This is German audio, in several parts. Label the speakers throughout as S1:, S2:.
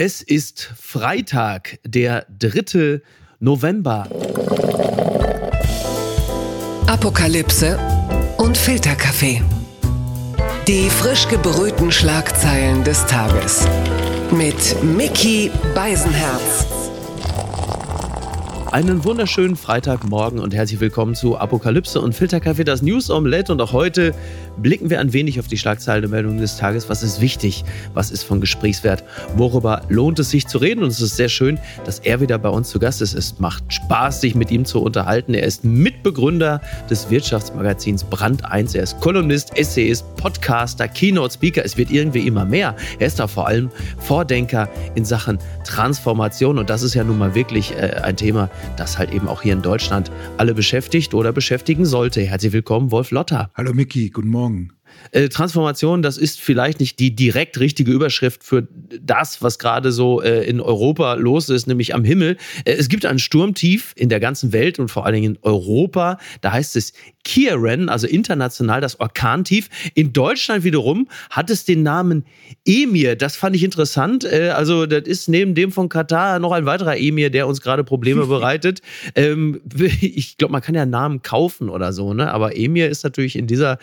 S1: Es ist Freitag, der 3. November.
S2: Apokalypse und Filterkaffee. Die frisch gebrühten Schlagzeilen des Tages. Mit Mickey Beisenherz.
S1: Einen wunderschönen Freitagmorgen und herzlich willkommen zu Apokalypse und Filterkaffee, das News Omelette. Und auch heute blicken wir ein wenig auf die Schlagzeilenmeldungen des Tages. Was ist wichtig? Was ist von Gesprächswert? Worüber lohnt es sich zu reden? Und es ist sehr schön, dass er wieder bei uns zu Gast ist. Es macht Spaß, sich mit ihm zu unterhalten. Er ist Mitbegründer des Wirtschaftsmagazins Brand 1. Er ist Kolumnist, Essayist, Podcaster, Keynote Speaker. Es wird irgendwie immer mehr. Er ist da vor allem Vordenker in Sachen Transformation. Und das ist ja nun mal wirklich äh, ein Thema, das halt eben auch hier in Deutschland alle beschäftigt oder beschäftigen sollte. Herzlich willkommen, Wolf Lotter.
S3: Hallo Miki, guten Morgen.
S1: Äh, Transformation, das ist vielleicht nicht die direkt richtige Überschrift für das, was gerade so äh, in Europa los ist, nämlich am Himmel. Äh, es gibt ein Sturmtief in der ganzen Welt und vor allen Dingen in Europa. Da heißt es Kieran, also international das Orkantief. In Deutschland wiederum hat es den Namen Emir. Das fand ich interessant. Äh, also das ist neben dem von Katar noch ein weiterer Emir, der uns gerade Probleme bereitet. Ähm, ich glaube, man kann ja Namen kaufen oder so, ne? Aber Emir ist natürlich in dieser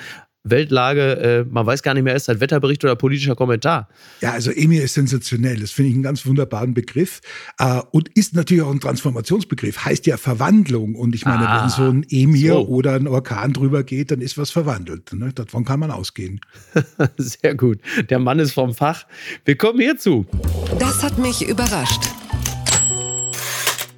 S1: Weltlage, äh, man weiß gar nicht mehr, ist das Wetterbericht oder politischer Kommentar?
S3: Ja, also Emir ist sensationell. Das finde ich einen ganz wunderbaren Begriff. Äh, und ist natürlich auch ein Transformationsbegriff. Heißt ja Verwandlung. Und ich meine, ah, wenn so ein Emir so. oder ein Orkan drüber geht, dann ist was verwandelt. Ne? Davon kann man ausgehen.
S1: Sehr gut. Der Mann ist vom Fach. Wir kommen hierzu.
S2: Das hat mich überrascht.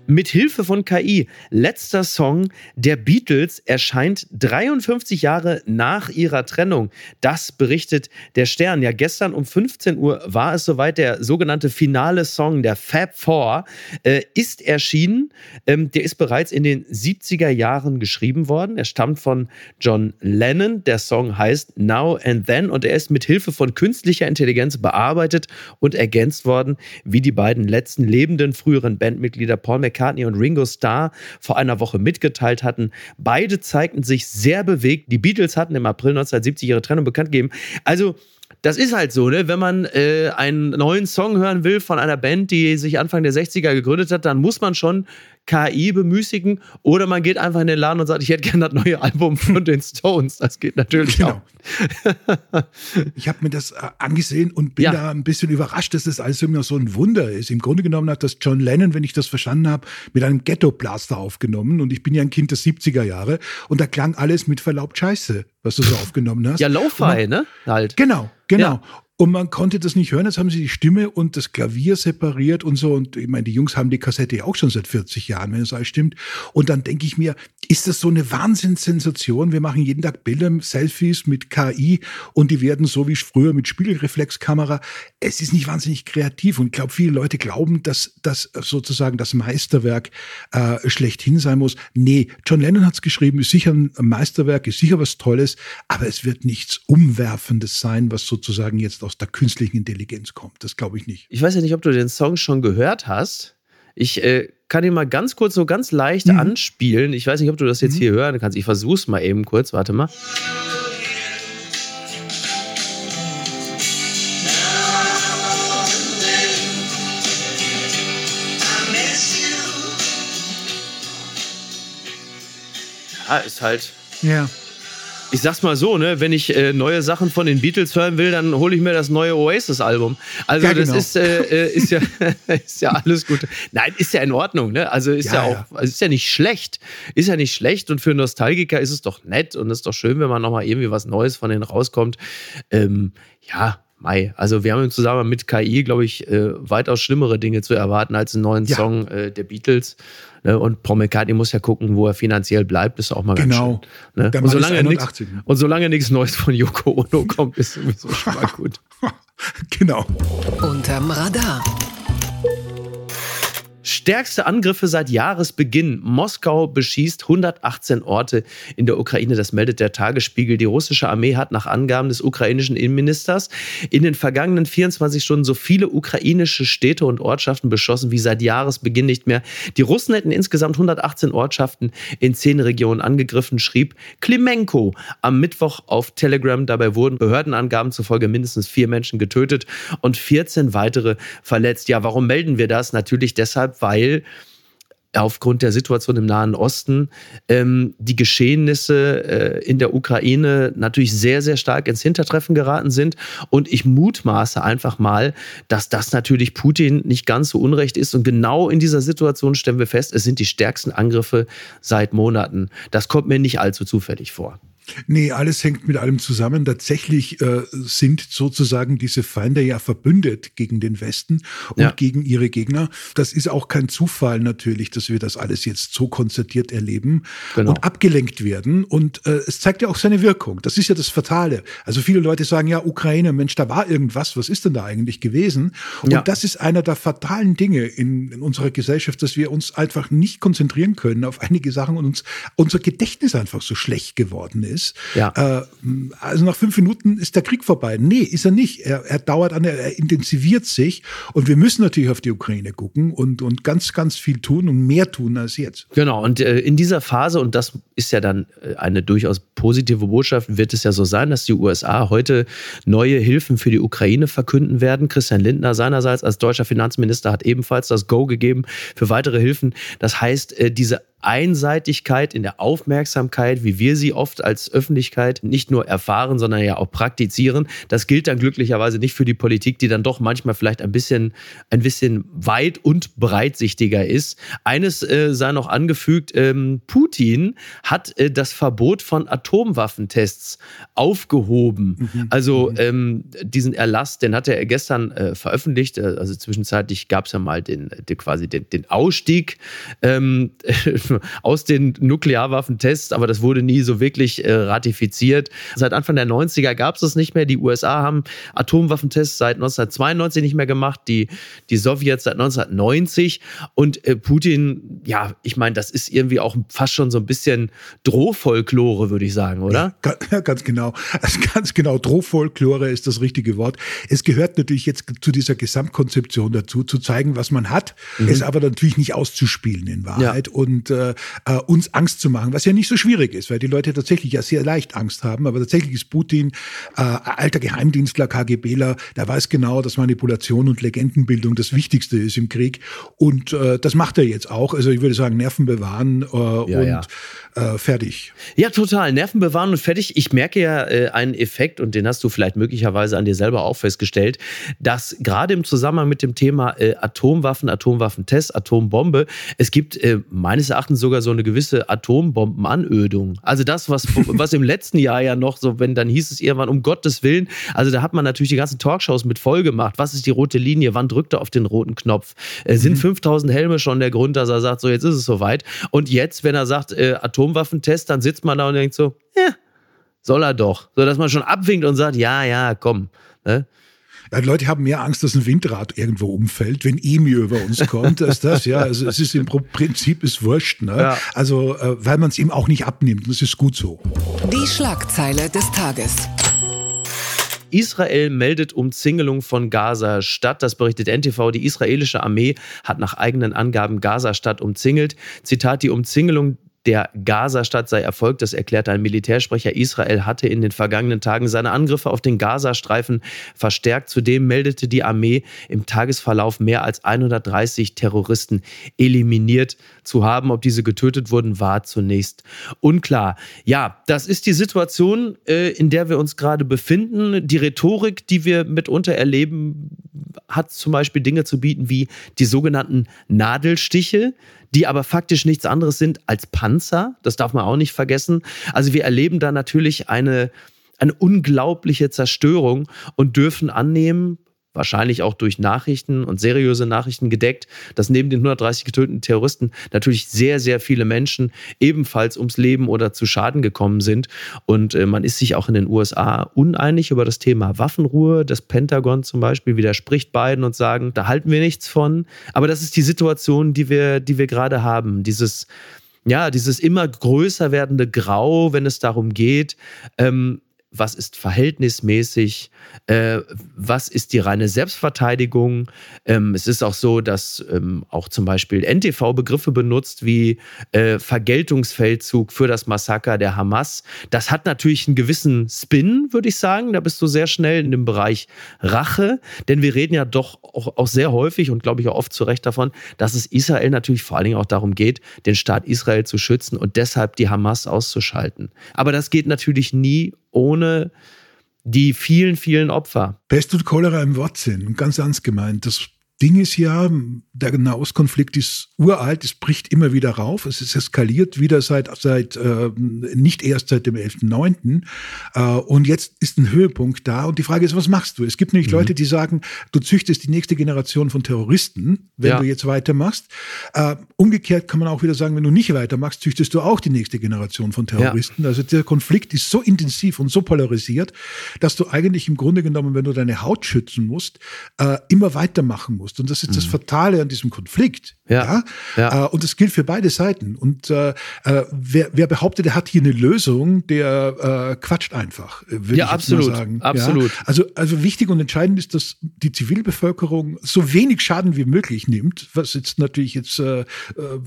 S1: Mit Hilfe von KI. Letzter Song der Beatles erscheint 53 Jahre nach ihrer Trennung. Das berichtet der Stern. Ja, gestern um 15 Uhr war es soweit. Der sogenannte finale Song, der Fab Four, äh, ist erschienen. Ähm, der ist bereits in den 70er Jahren geschrieben worden. Er stammt von John Lennon. Der Song heißt Now and Then und er ist mit Hilfe von künstlicher Intelligenz bearbeitet und ergänzt worden, wie die beiden letzten lebenden früheren Bandmitglieder Paul McCartney McCartney und Ringo Starr vor einer Woche mitgeteilt hatten. Beide zeigten sich sehr bewegt. Die Beatles hatten im April 1970 ihre Trennung bekannt gegeben. Also, das ist halt so, ne? Wenn man äh, einen neuen Song hören will von einer Band, die sich Anfang der 60er gegründet hat, dann muss man schon KI bemüßigen oder man geht einfach in den Laden und sagt, ich hätte gerne das neue Album von den Stones. Das geht natürlich genau.
S3: auch. ich habe mir das äh, angesehen und bin ja. da ein bisschen überrascht, dass das alles immer so ein Wunder ist. Im Grunde genommen hat das John Lennon, wenn ich das verstanden habe, mit einem Ghetto-Blaster aufgenommen und ich bin ja ein Kind der 70er Jahre und da klang alles mit Verlaubt scheiße, was du so aufgenommen hast.
S1: Ja, Lo-Fi, ne?
S3: Halt. Genau, genau. Ja. Und man konnte das nicht hören. Jetzt haben sie die Stimme und das Klavier separiert und so. Und ich meine, die Jungs haben die Kassette ja auch schon seit 40 Jahren, wenn es alles stimmt. Und dann denke ich mir, ist das so eine Wahnsinnssensation? Wir machen jeden Tag Bilder, Selfies mit KI und die werden so wie früher mit Spiegelreflexkamera. Es ist nicht wahnsinnig kreativ. Und ich glaube, viele Leute glauben, dass das sozusagen das Meisterwerk äh, schlechthin sein muss. Nee, John Lennon hat es geschrieben, ist sicher ein Meisterwerk, ist sicher was Tolles, aber es wird nichts Umwerfendes sein, was sozusagen jetzt aus der künstlichen Intelligenz kommt. Das glaube ich nicht.
S1: Ich weiß ja nicht, ob du den Song schon gehört hast. Ich äh, kann ihn mal ganz kurz so ganz leicht mhm. anspielen. Ich weiß nicht, ob du das jetzt mhm. hier hören kannst. Ich versuch's mal eben kurz. Warte mal. Ja, ist halt.
S3: Ja
S1: ich sag's mal so, ne, wenn ich äh, neue Sachen von den Beatles hören will, dann hole ich mir das neue Oasis-Album. Also ja, genau. das ist, äh, äh ist, ja, ist ja alles gut. Nein, ist ja in Ordnung, ne? Also ist ja, ja auch, also ist ja nicht schlecht. Ist ja nicht schlecht und für Nostalgiker ist es doch nett und es ist doch schön, wenn man nochmal irgendwie was Neues von denen rauskommt. Ähm, ja, Mai. Also wir haben zusammen mit KI, glaube ich, äh, weitaus schlimmere Dinge zu erwarten als einen neuen ja. Song äh, der Beatles. Ne? Und Paul McCartney muss ja gucken, wo er finanziell bleibt, ist auch mal
S3: genau.
S1: ganz schön. Ne? Und, solange nix, und solange nichts Neues von Yoko Ono kommt, ist sowieso schon mal
S3: gut. genau.
S2: Unterm Radar.
S1: Stärkste Angriffe seit Jahresbeginn. Moskau beschießt 118 Orte in der Ukraine. Das meldet der Tagesspiegel. Die russische Armee hat nach Angaben des ukrainischen Innenministers in den vergangenen 24 Stunden so viele ukrainische Städte und Ortschaften beschossen wie seit Jahresbeginn nicht mehr. Die Russen hätten insgesamt 118 Ortschaften in zehn Regionen angegriffen, schrieb Klimenko am Mittwoch auf Telegram. Dabei wurden Behördenangaben zufolge mindestens vier Menschen getötet und 14 weitere verletzt. Ja, warum melden wir das? Natürlich deshalb, weil aufgrund der Situation im Nahen Osten ähm, die Geschehnisse äh, in der Ukraine natürlich sehr, sehr stark ins Hintertreffen geraten sind. Und ich mutmaße einfach mal, dass das natürlich Putin nicht ganz so unrecht ist. Und genau in dieser Situation stellen wir fest, es sind die stärksten Angriffe seit Monaten. Das kommt mir nicht allzu zufällig vor.
S3: Nee, alles hängt mit allem zusammen. Tatsächlich äh, sind sozusagen diese Feinde ja verbündet gegen den Westen und ja. gegen ihre Gegner. Das ist auch kein Zufall natürlich, dass wir das alles jetzt so konzertiert erleben genau. und abgelenkt werden. Und äh, es zeigt ja auch seine Wirkung. Das ist ja das Fatale. Also viele Leute sagen ja, Ukraine, Mensch, da war irgendwas. Was ist denn da eigentlich gewesen? Und ja. das ist einer der fatalen Dinge in, in unserer Gesellschaft, dass wir uns einfach nicht konzentrieren können auf einige Sachen und uns unser Gedächtnis einfach so schlecht geworden ist ist. Ja. Äh, also nach fünf Minuten ist der Krieg vorbei. Nee, ist er nicht. Er, er dauert an, er intensiviert sich. Und wir müssen natürlich auf die Ukraine gucken und, und ganz, ganz viel tun und mehr tun als jetzt.
S1: Genau. Und äh, in dieser Phase, und das ist ja dann äh, eine durchaus positive Botschaft, wird es ja so sein, dass die USA heute neue Hilfen für die Ukraine verkünden werden. Christian Lindner seinerseits als deutscher Finanzminister hat ebenfalls das Go gegeben für weitere Hilfen. Das heißt, äh, diese Einseitigkeit in der Aufmerksamkeit, wie wir sie oft als Öffentlichkeit nicht nur erfahren, sondern ja auch praktizieren. Das gilt dann glücklicherweise nicht für die Politik, die dann doch manchmal vielleicht ein bisschen, ein bisschen weit und breitsichtiger ist. Eines äh, sei noch angefügt, ähm, Putin hat äh, das Verbot von Atomwaffentests aufgehoben. Mhm. Also mhm. ähm, diesen Erlass, den hat er gestern äh, veröffentlicht. Äh, also zwischenzeitlich gab es ja mal den, den quasi den, den Ausstieg ähm, aus den Nuklearwaffentests, aber das wurde nie so wirklich äh, ratifiziert. Seit Anfang der 90er gab es das nicht mehr. Die USA haben Atomwaffentests seit 1992 nicht mehr gemacht, die, die Sowjets seit 1990. Und äh, Putin, ja, ich meine, das ist irgendwie auch fast schon so ein bisschen Drohfolklore, würde ich sagen, oder?
S3: Ja, ganz genau. Also ganz genau, Drohfolklore ist das richtige Wort. Es gehört natürlich jetzt zu dieser Gesamtkonzeption dazu, zu zeigen, was man hat, mhm. es aber natürlich nicht auszuspielen in Wahrheit. Ja. Und äh, äh, uns Angst zu machen, was ja nicht so schwierig ist, weil die Leute tatsächlich ja sehr leicht Angst haben. Aber tatsächlich ist Putin äh, alter Geheimdienstler, KGBler, der weiß genau, dass Manipulation und Legendenbildung das Wichtigste ist im Krieg. Und äh, das macht er jetzt auch. Also ich würde sagen, Nerven bewahren äh, ja, und ja. Äh, fertig.
S1: Ja, total. Nerven bewahren und fertig. Ich merke ja äh, einen Effekt, und den hast du vielleicht möglicherweise an dir selber auch festgestellt, dass gerade im Zusammenhang mit dem Thema äh, Atomwaffen, Atomwaffentest, Atombombe, es gibt äh, meines Erachtens sogar so eine gewisse Atombombenanödung. Also das, was, was im letzten Jahr ja noch so, wenn dann hieß es irgendwann, um Gottes Willen, also da hat man natürlich die ganzen Talkshows mit voll gemacht. Was ist die rote Linie? Wann drückt er auf den roten Knopf? Äh, sind mhm. 5000 Helme schon der Grund, dass er sagt, so jetzt ist es soweit? Und jetzt, wenn er sagt, äh, Atomwaffentest, dann sitzt man da und denkt so, ja, soll er doch. So dass man schon abwinkt und sagt, ja, ja, komm. Ne?
S3: Ja, Leute haben mehr Angst, dass ein Windrad irgendwo umfällt, wenn Emir über uns kommt, als das. Ja, also es ist im Prinzip ist wurscht. Ne? Ja. Also, äh, weil man es ihm auch nicht abnimmt. Das ist gut so.
S2: Die Schlagzeile des Tages.
S1: Israel meldet Umzingelung von Gaza-Stadt. Das berichtet NTV. Die israelische Armee hat nach eigenen Angaben Gaza-Stadt umzingelt. Zitat, die Umzingelung der Gaza-Stadt sei erfolgt. Das erklärte ein Militärsprecher. Israel hatte in den vergangenen Tagen seine Angriffe auf den Gazastreifen verstärkt. Zudem meldete die Armee im Tagesverlauf mehr als 130 Terroristen eliminiert zu haben. Ob diese getötet wurden, war zunächst unklar. Ja, das ist die Situation, äh, in der wir uns gerade befinden. Die Rhetorik, die wir mitunter erleben, hat zum Beispiel Dinge zu bieten wie die sogenannten Nadelstiche die aber faktisch nichts anderes sind als Panzer. Das darf man auch nicht vergessen. Also wir erleben da natürlich eine, eine unglaubliche Zerstörung und dürfen annehmen, wahrscheinlich auch durch Nachrichten und seriöse Nachrichten gedeckt, dass neben den 130 getöteten Terroristen natürlich sehr, sehr viele Menschen ebenfalls ums Leben oder zu Schaden gekommen sind. Und äh, man ist sich auch in den USA uneinig über das Thema Waffenruhe. Das Pentagon zum Beispiel widerspricht beiden und sagen, da halten wir nichts von. Aber das ist die Situation, die wir, die wir gerade haben. Dieses ja, dieses immer größer werdende Grau, wenn es darum geht, ähm, was ist verhältnismäßig, äh, was ist die reine Selbstverteidigung. Ähm, es ist auch so, dass ähm, auch zum Beispiel NTV Begriffe benutzt wie äh, Vergeltungsfeldzug für das Massaker der Hamas. Das hat natürlich einen gewissen Spin, würde ich sagen. Da bist du sehr schnell in dem Bereich Rache, denn wir reden ja doch auch, auch sehr häufig und glaube ich auch oft zu Recht davon, dass es Israel natürlich vor allen Dingen auch darum geht, den Staat Israel zu schützen und deshalb die Hamas auszuschalten. Aber das geht natürlich nie ohne die vielen, vielen Opfer.
S3: Pest und Cholera im Wortsinn ganz ernst gemeint. Das Ding ist ja, der Nahostkonflikt ist uralt, es bricht immer wieder rauf, es ist eskaliert wieder seit, seit äh, nicht erst seit dem 11.9. Äh, und jetzt ist ein Höhepunkt da und die Frage ist, was machst du? Es gibt nämlich mhm. Leute, die sagen, du züchtest die nächste Generation von Terroristen, wenn ja. du jetzt weitermachst. Äh, umgekehrt kann man auch wieder sagen, wenn du nicht weitermachst, züchtest du auch die nächste Generation von Terroristen. Ja. Also der Konflikt ist so intensiv und so polarisiert, dass du eigentlich im Grunde genommen, wenn du deine Haut schützen musst, äh, immer weitermachen musst musst. Und das ist mhm. das Fatale an diesem Konflikt. Ja. ja? ja. Äh, und das gilt für beide Seiten. Und äh, äh, wer, wer behauptet, er hat hier eine Lösung, der äh, quatscht einfach.
S1: Würde ja, ich absolut. Sagen. Absolut.
S3: Ja? Also, also wichtig und entscheidend ist, dass die Zivilbevölkerung so wenig Schaden wie möglich nimmt, was jetzt natürlich jetzt äh, äh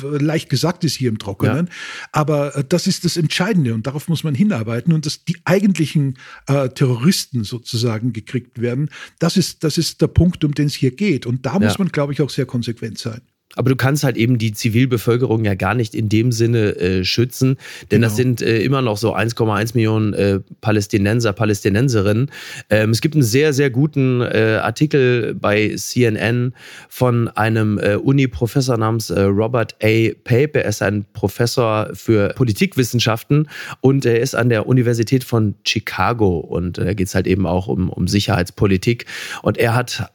S3: leicht gesagt ist hier im Trockenen. Ja. Aber das ist das Entscheidende und darauf muss man hinarbeiten und dass die eigentlichen äh, Terroristen sozusagen gekriegt werden, das ist, das ist der Punkt, um den es hier geht. Und da muss man, glaube ich, auch sehr konsequent sein.
S1: Aber du kannst halt eben die Zivilbevölkerung ja gar nicht in dem Sinne äh, schützen, denn genau. das sind äh, immer noch so 1,1 Millionen äh, Palästinenser, Palästinenserinnen. Ähm, es gibt einen sehr, sehr guten äh, Artikel bei CNN von einem äh, Uni-Professor namens äh, Robert A. Pape. Er ist ein Professor für Politikwissenschaften und er ist an der Universität von Chicago und da geht es halt eben auch um, um Sicherheitspolitik. Und er hat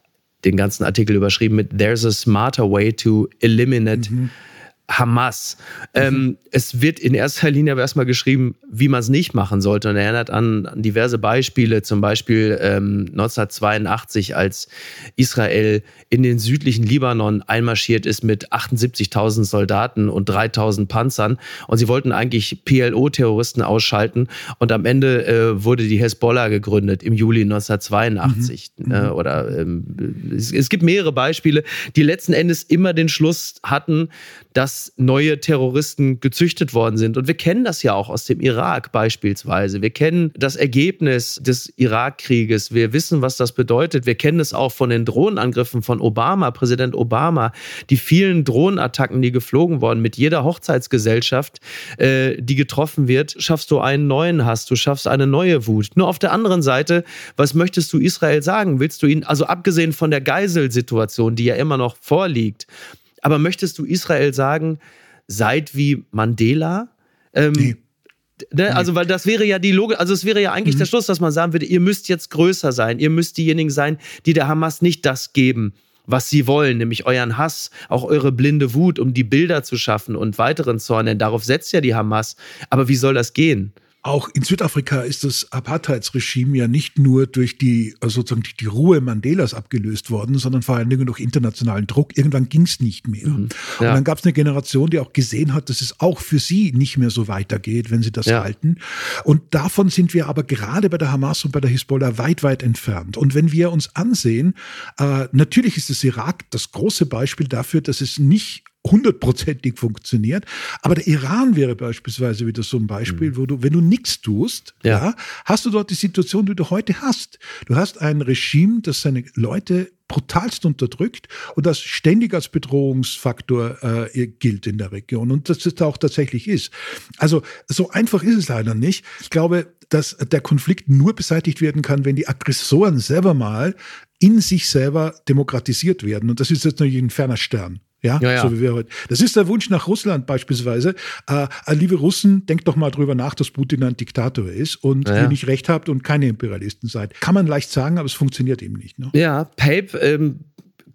S1: den ganzen Artikel überschrieben mit There's a smarter way to eliminate mhm. Hamas. Mhm. Ähm, es wird in erster Linie aber erstmal geschrieben, wie man es nicht machen sollte. Und er erinnert an, an diverse Beispiele, zum Beispiel ähm, 1982, als Israel in den südlichen Libanon einmarschiert ist mit 78.000 Soldaten und 3.000 Panzern. Und sie wollten eigentlich PLO-Terroristen ausschalten. Und am Ende äh, wurde die Hezbollah gegründet im Juli 1982. Mhm. Äh, oder ähm, es, es gibt mehrere Beispiele, die letzten Endes immer den Schluss hatten, dass neue Terroristen gezüchtet worden sind. Und wir kennen das ja auch aus dem Irak beispielsweise. Wir kennen das Ergebnis des Irakkrieges. Wir wissen, was das bedeutet. Wir kennen es auch von den Drohnenangriffen von Obama, Präsident Obama. Die vielen Drohnenattacken, die geflogen wurden mit jeder Hochzeitsgesellschaft, äh, die getroffen wird, schaffst du einen neuen Hass, du schaffst eine neue Wut. Nur auf der anderen Seite, was möchtest du Israel sagen? Willst du ihn, also abgesehen von der Geiselsituation, die ja immer noch vorliegt, aber möchtest du Israel sagen, seid wie Mandela? Ähm, nee. Ne, also, weil das wäre ja die Logik, also es wäre ja eigentlich mhm. der Schluss, dass man sagen würde, ihr müsst jetzt größer sein, ihr müsst diejenigen sein, die der Hamas nicht das geben, was sie wollen, nämlich euren Hass, auch eure blinde Wut, um die Bilder zu schaffen und weiteren Zorn, denn darauf setzt ja die Hamas. Aber wie soll das gehen?
S3: Auch in Südafrika ist das Apartheidsregime ja nicht nur durch die also sozusagen die, die Ruhe Mandelas abgelöst worden, sondern vor allen Dingen durch internationalen Druck. Irgendwann ging es nicht mehr. Mhm. Ja. Und dann gab es eine Generation, die auch gesehen hat, dass es auch für sie nicht mehr so weitergeht, wenn sie das ja. halten. Und davon sind wir aber gerade bei der Hamas und bei der Hisbollah weit, weit entfernt. Und wenn wir uns ansehen, äh, natürlich ist das Irak das große Beispiel dafür, dass es nicht hundertprozentig funktioniert. Aber der Iran wäre beispielsweise wieder so ein Beispiel, mhm. wo du, wenn du nichts tust, ja. ja. hast du dort die Situation, die du heute hast. Du hast ein Regime, das seine Leute brutalst unterdrückt und das ständig als Bedrohungsfaktor äh, gilt in der Region und das es auch tatsächlich ist. Also so einfach ist es leider nicht. Ich glaube, dass der Konflikt nur beseitigt werden kann, wenn die Aggressoren selber mal in sich selber demokratisiert werden. Und das ist jetzt natürlich ein ferner Stern. Ja,
S1: Ja, ja.
S3: so wie wir heute. Das ist der Wunsch nach Russland beispielsweise. Äh, äh, liebe Russen, denkt doch mal drüber nach, dass Putin ein Diktator ist und
S1: Ja,
S3: ihr nicht recht habt und keine Imperialisten seid. Kann man leicht sagen, aber es funktioniert eben nicht. Ne?
S1: Ja, Pape ähm,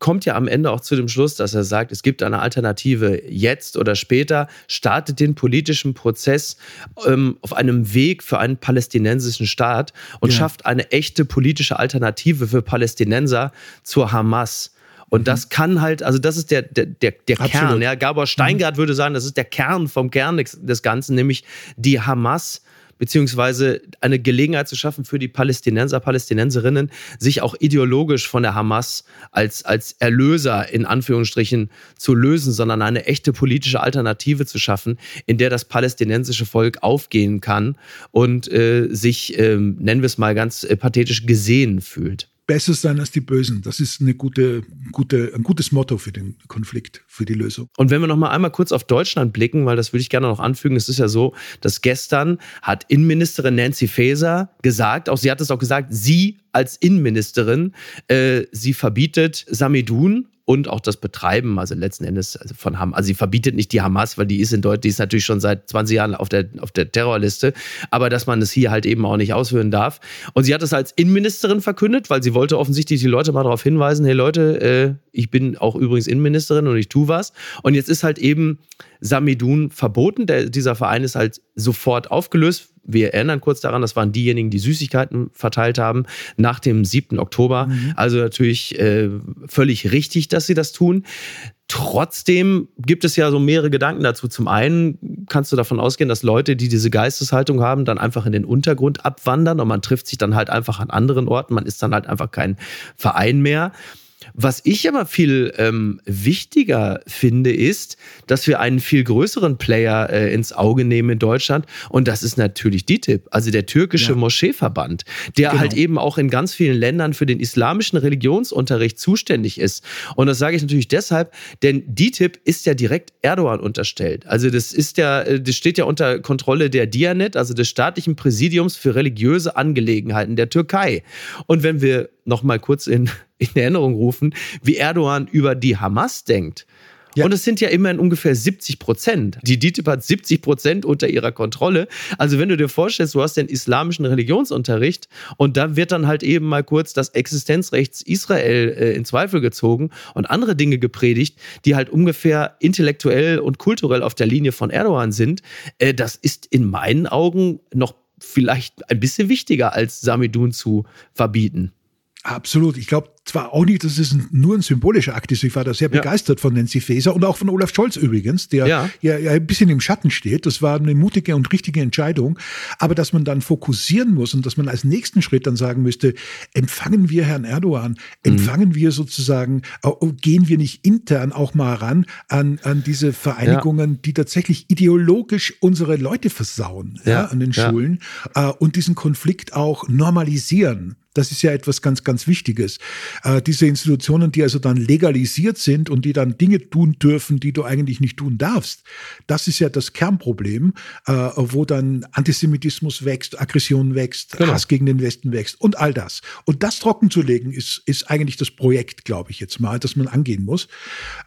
S1: kommt ja am Ende auch zu dem Schluss, dass er sagt, es gibt eine Alternative jetzt oder später, startet den politischen Prozess ähm, auf einem Weg für einen palästinensischen Staat und schafft eine echte politische Alternative für Palästinenser zur Hamas. Und das kann halt, also das ist der, der, der, der. Kern. Ja, Gabor Steingart würde sagen, das ist der Kern vom Kern des, Ganzen, nämlich die Hamas beziehungsweise eine Gelegenheit zu schaffen für die Palästinenser, Palästinenserinnen, sich auch ideologisch von der Hamas als, als Erlöser in Anführungsstrichen zu lösen, sondern eine echte politische Alternative zu schaffen, in der das palästinensische Volk aufgehen kann und äh, sich, ähm, nennen wir es mal ganz äh, pathetisch, gesehen fühlt.
S3: Besser sein als die Bösen. Das ist eine gute, gute, ein gutes Motto für den Konflikt, für die Lösung.
S1: Und wenn wir noch mal einmal kurz auf Deutschland blicken, weil das würde ich gerne noch anfügen, es ist ja so, dass gestern hat Innenministerin Nancy Faeser gesagt, auch sie hat es auch gesagt, sie als Innenministerin, äh, sie verbietet Samidun und auch das Betreiben, also letzten Endes also von Hamas, also sie verbietet nicht die Hamas, weil die ist in Deutschland, die ist natürlich schon seit 20 Jahren auf der, auf der Terrorliste, aber dass man es hier halt eben auch nicht ausführen darf. Und sie hat es als Innenministerin verkündet, weil sie wollte offensichtlich die Leute mal darauf hinweisen, hey Leute, äh, ich bin auch übrigens Innenministerin und ich tu was. Und jetzt ist halt eben Samidun verboten. Der, dieser Verein ist halt sofort aufgelöst. Wir erinnern kurz daran, das waren diejenigen, die Süßigkeiten verteilt haben nach dem 7. Oktober. Also natürlich äh, völlig richtig, dass sie das tun. Trotzdem gibt es ja so mehrere Gedanken dazu. Zum einen kannst du davon ausgehen, dass Leute, die diese Geisteshaltung haben, dann einfach in den Untergrund abwandern und man trifft sich dann halt einfach an anderen Orten. Man ist dann halt einfach kein Verein mehr. Was ich aber viel ähm, wichtiger finde, ist, dass wir einen viel größeren Player äh, ins Auge nehmen in Deutschland. Und das ist natürlich DITIB, also der türkische
S3: Ja.
S1: Moscheeverband, der
S3: Genau.
S1: halt eben auch in ganz vielen Ländern für den islamischen Religionsunterricht zuständig ist. Und das sage ich natürlich deshalb, denn DITIB ist ja direkt Erdogan unterstellt. Also das ist ja, äh, das steht ja unter Kontrolle der Dianet, also des staatlichen Präsidiums für religiöse Angelegenheiten der Türkei. Und wenn wir noch mal kurz in, in Erinnerung rufen, wie Erdogan über die Hamas denkt.
S3: Ja.
S1: Und es sind ja immerhin ungefähr 70 Prozent. Die DITIB hat 70 Prozent unter ihrer Kontrolle. Also wenn du dir vorstellst, du hast den islamischen Religionsunterricht und da wird dann halt eben mal kurz das Existenzrecht Israel äh, in Zweifel gezogen und andere Dinge gepredigt, die halt ungefähr intellektuell und kulturell auf der Linie von Erdogan sind. Äh, das ist in meinen Augen noch vielleicht ein bisschen wichtiger als Samidun zu verbieten.
S3: Absolut. Ich glaube zwar auch nicht, dass es nur ein symbolischer Akt ist. Ich war da sehr
S1: Ja.
S3: begeistert von Nancy Faeser und auch von Olaf Scholz übrigens, der
S1: Ja.
S3: ja. Ja, ein bisschen im Schatten steht. Das war eine mutige und richtige Entscheidung. Aber dass man dann fokussieren muss und dass man als nächsten Schritt dann sagen müsste, empfangen wir Herrn Erdogan, empfangen wir sozusagen, äh, gehen wir nicht intern auch mal ran an, an diese Vereinigungen, die tatsächlich ideologisch unsere Leute versauen ja,
S1: Ja,
S3: an den
S1: ja.
S3: Schulen äh, und diesen Konflikt auch normalisieren. Das ist ja etwas ganz, ganz Wichtiges. Äh, diese Institutionen, die also dann legalisiert sind und die dann Dinge tun dürfen, die du eigentlich nicht tun darfst, das ist ja das Kernproblem, äh, wo dann Antisemitismus wächst, Aggression wächst,
S1: Genau.
S3: Hass gegen den Westen wächst und all das. Und das trocken zu legen, ist, ist eigentlich das Projekt, glaube ich jetzt mal, das man angehen muss.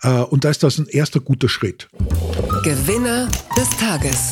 S3: Äh, und da ist das ein erster guter Schritt.
S2: Gewinner des Tages.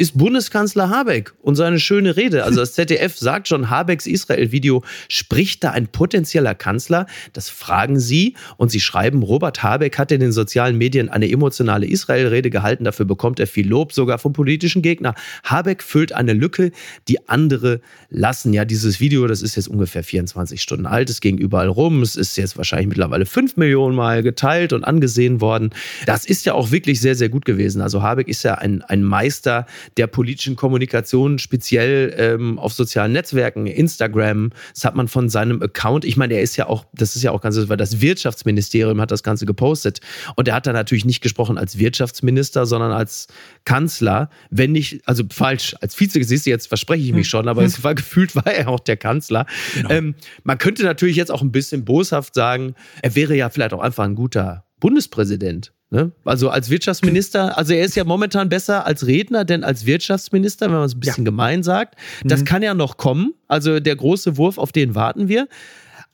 S1: Ist Bundeskanzler Habeck und seine schöne Rede. Also das ZDF sagt schon, Habecks Israel-Video spricht da ein potenzieller Kanzler. Das fragen sie und sie schreiben, Robert Habeck hat in den sozialen Medien eine emotionale Israel-Rede gehalten. Dafür bekommt er viel Lob, sogar vom politischen Gegner. Habeck füllt eine Lücke, die andere lassen. Ja, dieses Video, das ist jetzt ungefähr 24 Stunden alt. Es ging überall rum. Es ist jetzt wahrscheinlich mittlerweile fünf Millionen Mal geteilt und angesehen worden. Das ist ja auch wirklich sehr, sehr gut gewesen. Also Habeck ist ja ein, ein Meister der politischen Kommunikation, speziell ähm, auf sozialen Netzwerken, Instagram. Das hat man von seinem Account. Ich meine, er ist ja auch, das ist ja auch ganz, weil das Wirtschaftsministerium hat das Ganze gepostet. Und er hat da natürlich nicht gesprochen als Wirtschaftsminister, sondern als Kanzler. Wenn nicht, also falsch, als Vize, siehst du, jetzt verspreche ich mich schon, aber es war gefühlt, war er auch der Kanzler. Ähm, man könnte natürlich jetzt auch ein bisschen boshaft sagen, er wäre ja vielleicht auch einfach ein guter Bundespräsident. Ne? Also als Wirtschaftsminister, also er ist ja momentan besser als Redner, denn als Wirtschaftsminister, wenn man es ein bisschen gemein sagt. Das kann ja noch kommen. Also der große Wurf, auf den warten wir.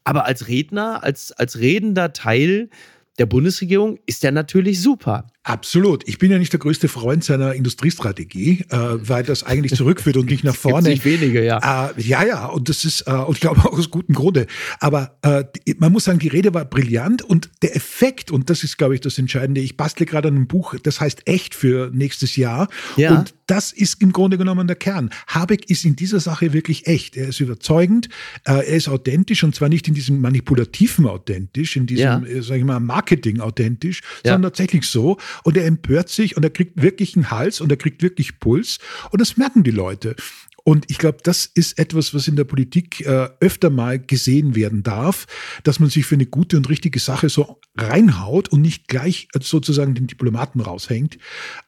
S1: Aber als Redner, als, als redender Teil der Bundesregierung ist der natürlich super.
S3: Absolut. Ich bin ja nicht der größte Freund seiner Industriestrategie, äh, weil das eigentlich zurückführt und nicht nach vorne.
S1: Nicht wenige, ja.
S3: Äh, ja, ja, und das ist, äh, und ich glaube auch aus gutem Grunde. Aber äh, man muss sagen, die Rede war brillant und der Effekt, und das ist, glaube ich, das Entscheidende, ich bastle gerade an einem Buch, das heißt echt für nächstes Jahr. Ja. Und das ist im Grunde genommen der Kern. Habeck ist in dieser Sache wirklich echt. Er ist überzeugend, äh, er ist authentisch und zwar nicht in diesem manipulativen authentisch, in diesem, ja. Äh, sag ich mal, Marketing authentisch, ja. sondern tatsächlich so und er empört sich und er kriegt wirklich einen Hals und er kriegt wirklich Puls und das merken die Leute. Und ich glaube, das ist etwas, was in der Politik äh, öfter mal gesehen werden darf, dass man sich für eine gute und richtige Sache so reinhaut und nicht gleich sozusagen den Diplomaten raushängt.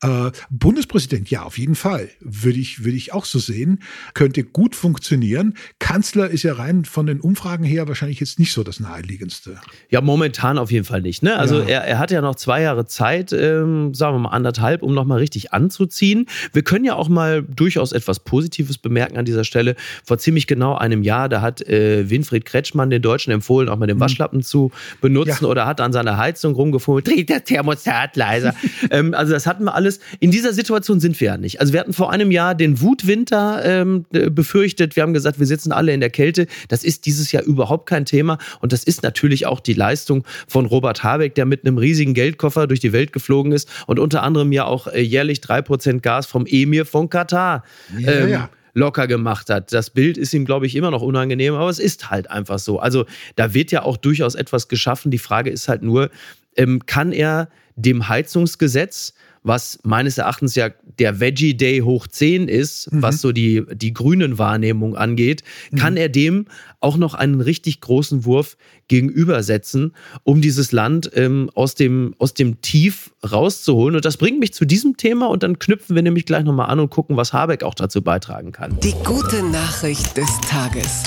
S3: Äh, Bundespräsident, ja, auf jeden Fall, würde ich, würde ich auch so sehen, könnte gut funktionieren. Kanzler ist ja rein von den Umfragen her wahrscheinlich jetzt nicht so das naheliegendste.
S1: Ja, momentan auf jeden Fall nicht. Ne? Also ja. er, er hat ja noch zwei Jahre Zeit, ähm, sagen wir mal anderthalb, um nochmal richtig anzuziehen. Wir können ja auch mal durchaus etwas Positives bemerken an dieser Stelle. Vor ziemlich genau einem Jahr, da hat äh, Winfried Kretschmann den Deutschen empfohlen, auch mal den mhm. Waschlappen zu benutzen ja. oder hat an seiner Heizung rumgefummelt, dreht der Thermostat leiser. ähm, also das hatten wir alles. In dieser Situation sind wir ja nicht. Also wir hatten vor einem Jahr den Wutwinter ähm, befürchtet. Wir haben gesagt, wir sitzen alle in der Kälte. Das ist dieses Jahr überhaupt kein Thema. Und das ist natürlich auch die Leistung von Robert Habeck, der mit einem riesigen Geldkoffer durch die Welt geflogen ist und unter anderem ja auch äh, jährlich drei Prozent Gas vom Emir von Katar ja, ähm, ja locker gemacht hat. Das Bild ist ihm, glaube ich, immer noch unangenehm, aber es ist halt einfach so. Also da wird ja auch durchaus etwas geschaffen. Die Frage ist halt nur, ähm, kann er dem Heizungsgesetz was meines Erachtens ja der Veggie Day hoch 10 ist, mhm. was so die, die grünen Wahrnehmung angeht, kann mhm. er dem auch noch einen richtig großen Wurf gegenübersetzen, um dieses Land ähm, aus, dem, aus dem Tief rauszuholen. Und das bringt mich zu diesem Thema und dann knüpfen wir nämlich gleich nochmal an und gucken, was Habeck auch dazu beitragen kann.
S2: Die gute Nachricht des Tages.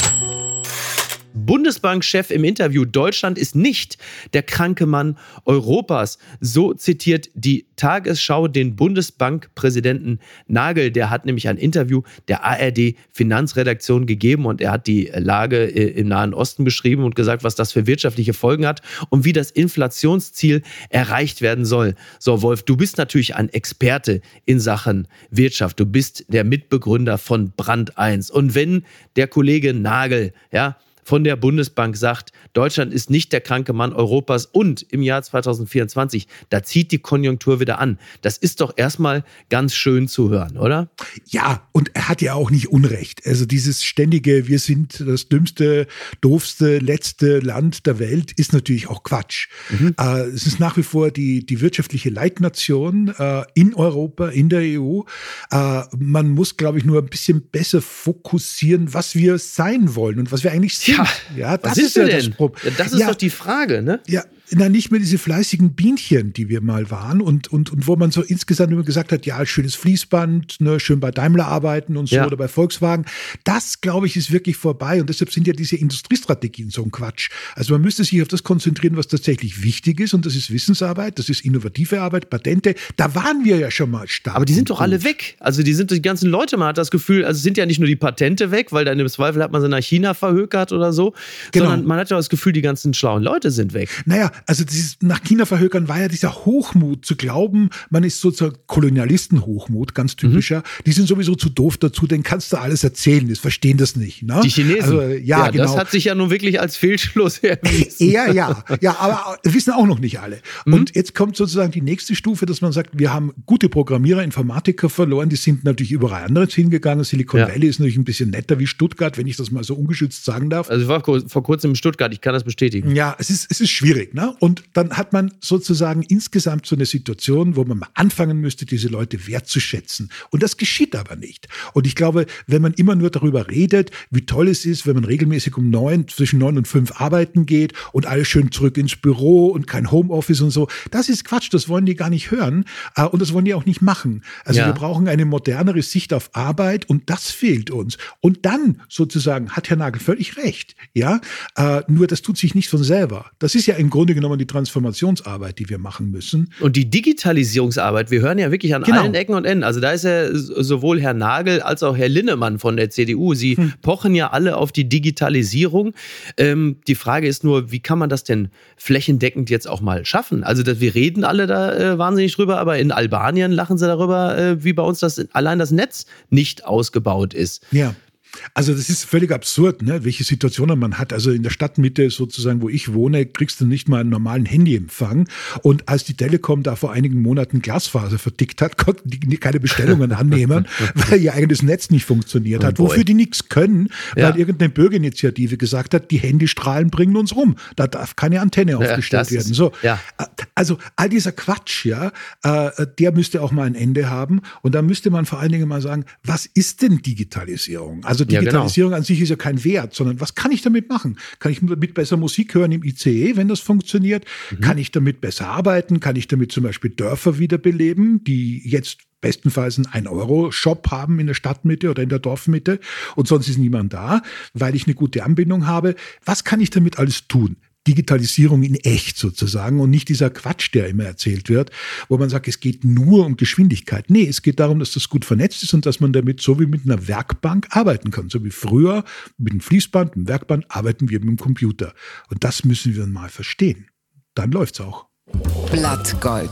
S1: Bundesbankchef im Interview, Deutschland ist nicht der kranke Mann Europas. So zitiert die Tagesschau den Bundesbankpräsidenten Nagel. Der hat nämlich ein Interview der ARD Finanzredaktion gegeben und er hat die Lage äh, im Nahen Osten beschrieben und gesagt, was das für wirtschaftliche Folgen hat und wie das Inflationsziel erreicht werden soll. So, Wolf, du bist natürlich ein Experte in Sachen Wirtschaft. Du bist der Mitbegründer von Brand 1. Und wenn der Kollege Nagel, ja, von der Bundesbank sagt, Deutschland ist nicht der kranke Mann Europas und im Jahr 2024, da zieht die Konjunktur wieder an. Das ist doch erstmal ganz schön zu hören, oder?
S3: Ja, und er hat ja auch nicht Unrecht. Also dieses ständige, wir sind das dümmste, doofste, letzte Land der Welt, ist natürlich auch Quatsch. Mhm. Äh, es ist nach wie vor die, die wirtschaftliche Leitnation äh, in Europa, in der EU. Äh, man muss, glaube ich, nur ein bisschen besser fokussieren, was wir sein wollen und was wir eigentlich sind.
S1: Ja, ja das ist, ist ja das Problem. Das ist ja, doch die Frage, ne?
S3: Ja, na, nicht mehr diese fleißigen Bienchen, die wir mal waren und, und, und wo man so insgesamt immer gesagt hat, ja, schönes Fließband, ne, schön bei Daimler arbeiten und so ja. oder bei Volkswagen. Das, glaube ich, ist wirklich vorbei und deshalb sind ja diese Industriestrategien so ein Quatsch. Also man müsste sich auf das konzentrieren, was tatsächlich wichtig ist und das ist Wissensarbeit, das ist innovative Arbeit, Patente. Da waren wir ja schon mal stark.
S1: Aber die sind doch gut. alle weg. Also die sind die ganzen Leute, man hat das Gefühl, also sind ja nicht nur die Patente weg, weil dann im Zweifel hat man sie nach China verhökert oder so, genau. sondern man hat ja das Gefühl, die ganzen schlauen Leute sind weg.
S3: Naja, also dieses nach China verhökern war ja dieser Hochmut zu glauben, man ist sozusagen Kolonialisten-Hochmut, ganz typischer. Mhm. Die sind sowieso zu doof dazu, den kannst du alles erzählen, die verstehen das nicht. Ne?
S1: Die Chinesen. Also, ja, ja, genau. Das hat sich ja nun wirklich als Fehlschluss
S3: erwiesen. ja, ja, ja, aber wissen auch noch nicht alle. Mhm. Und jetzt kommt sozusagen die nächste Stufe, dass man sagt, wir haben gute Programmierer, Informatiker verloren, die sind natürlich überall anderes hingegangen. Silicon ja. Valley ist natürlich ein bisschen netter wie Stuttgart, wenn ich das mal so ungeschützt sagen darf.
S1: Also ich war vor kurzem in Stuttgart, ich kann das bestätigen.
S3: Ja, es ist, es ist schwierig. Ne? Und dann hat man sozusagen insgesamt so eine Situation, wo man mal anfangen müsste, diese Leute wertzuschätzen. Und das geschieht aber nicht. Und ich glaube, wenn man immer nur darüber redet, wie toll es ist, wenn man regelmäßig um neun, zwischen neun und fünf arbeiten geht und alles schön zurück ins Büro und kein Homeoffice und so, das ist Quatsch, das wollen die gar nicht hören äh, und das wollen die auch nicht machen. Also ja. wir brauchen eine modernere Sicht auf Arbeit und das fehlt uns. Und dann sozusagen hat Herr Nagel völlig recht, ja, äh, nur das tut sich nicht von selber. Das ist ja im Grunde genommen die Transformationsarbeit, die wir machen müssen.
S1: Und die Digitalisierungsarbeit, wir hören ja wirklich an genau. allen Ecken und Enden. Also da ist ja sowohl Herr Nagel als auch Herr Linnemann von der CDU. Sie hm. pochen ja alle auf die Digitalisierung. Ähm, die Frage ist nur, wie kann man das denn flächendeckend jetzt auch mal schaffen? Also dass wir reden alle da äh, wahnsinnig drüber, aber in Albanien lachen sie darüber, äh, wie bei uns das allein das Netz nicht ausgebaut ist.
S3: Ja. Also das ist völlig absurd, ne? welche Situationen man hat. Also in der Stadtmitte sozusagen, wo ich wohne, kriegst du nicht mal einen normalen Handyempfang. Und als die Telekom da vor einigen Monaten Glasfaser vertickt hat, konnten die keine Bestellungen annehmen, weil ihr eigenes Netz nicht funktioniert hat. Oh wofür die nichts können, weil ja. irgendeine Bürgerinitiative gesagt hat, die Handystrahlen bringen uns um. Da darf keine Antenne aufgestellt ja, werden. So, ja. Also all dieser Quatsch, ja, äh, der müsste auch mal ein Ende haben. Und da müsste man vor allen Dingen mal sagen, was ist denn Digitalisierung? Also also Digitalisierung ja, genau. an sich ist ja kein Wert, sondern was kann ich damit machen? Kann ich damit besser Musik hören im ICE, wenn das funktioniert? Mhm. Kann ich damit besser arbeiten? Kann ich damit zum Beispiel Dörfer wiederbeleben, die jetzt bestenfalls einen 1-Euro-Shop haben in der Stadtmitte oder in der Dorfmitte und sonst ist niemand da, weil ich eine gute Anbindung habe. Was kann ich damit alles tun? Digitalisierung in echt sozusagen und nicht dieser Quatsch, der immer erzählt wird, wo man sagt, es geht nur um Geschwindigkeit. Nee, es geht darum, dass das gut vernetzt ist und dass man damit so wie mit einer Werkbank arbeiten kann. So wie früher mit einem Fließband, einem Werkband arbeiten wir mit dem Computer. Und das müssen wir mal verstehen. Dann läuft's auch.
S2: Blattgold.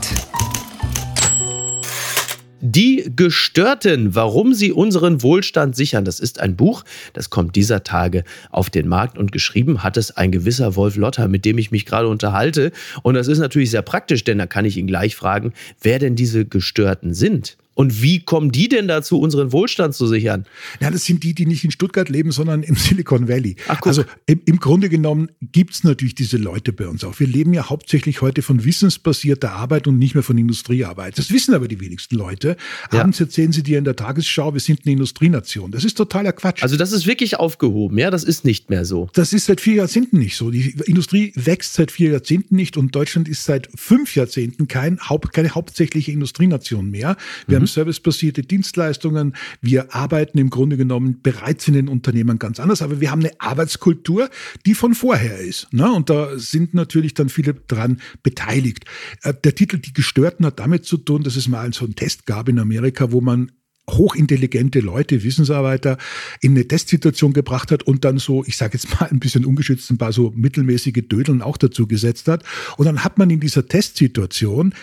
S1: Die Gestörten, warum sie unseren Wohlstand sichern. Das ist ein Buch, das kommt dieser Tage auf den Markt und geschrieben hat es ein gewisser Wolf Lotter, mit dem ich mich gerade unterhalte. Und das ist natürlich sehr praktisch, denn da kann ich ihn gleich fragen, wer denn diese Gestörten sind. Und wie kommen die denn dazu, unseren Wohlstand zu sichern?
S3: Ja, das sind die, die nicht in Stuttgart leben, sondern im Silicon Valley. Ach, also im, im, Grunde genommen gibt es natürlich diese Leute bei uns auch. Wir leben ja hauptsächlich heute von wissensbasierter Arbeit und nicht mehr von Industriearbeit. Das wissen aber die wenigsten Leute. Ja. Abends erzählen sie dir in der Tagesschau, wir sind eine Industrienation. Das ist totaler Quatsch.
S1: Also das ist wirklich aufgehoben, ja? Das ist nicht mehr so.
S3: Das ist seit vier Jahrzehnten nicht so. Die Industrie wächst seit vier Jahrzehnten nicht und Deutschland ist seit fünf Jahrzehnten kein keine hauptsächliche Industrienation mehr. Wir mhm. haben servicebasierte Dienstleistungen. Wir arbeiten im Grunde genommen bereits in den Unternehmen ganz anders, aber wir haben eine Arbeitskultur, die von vorher ist. Ne? Und da sind natürlich dann viele dran beteiligt. Äh, der Titel Die Gestörten hat damit zu tun, dass es mal so einen Test gab in Amerika, wo man hochintelligente Leute, Wissensarbeiter in eine Testsituation gebracht hat und dann so, ich sage jetzt mal ein bisschen ungeschützt, ein paar so mittelmäßige Dödeln auch dazu gesetzt hat. Und dann hat man in dieser Testsituation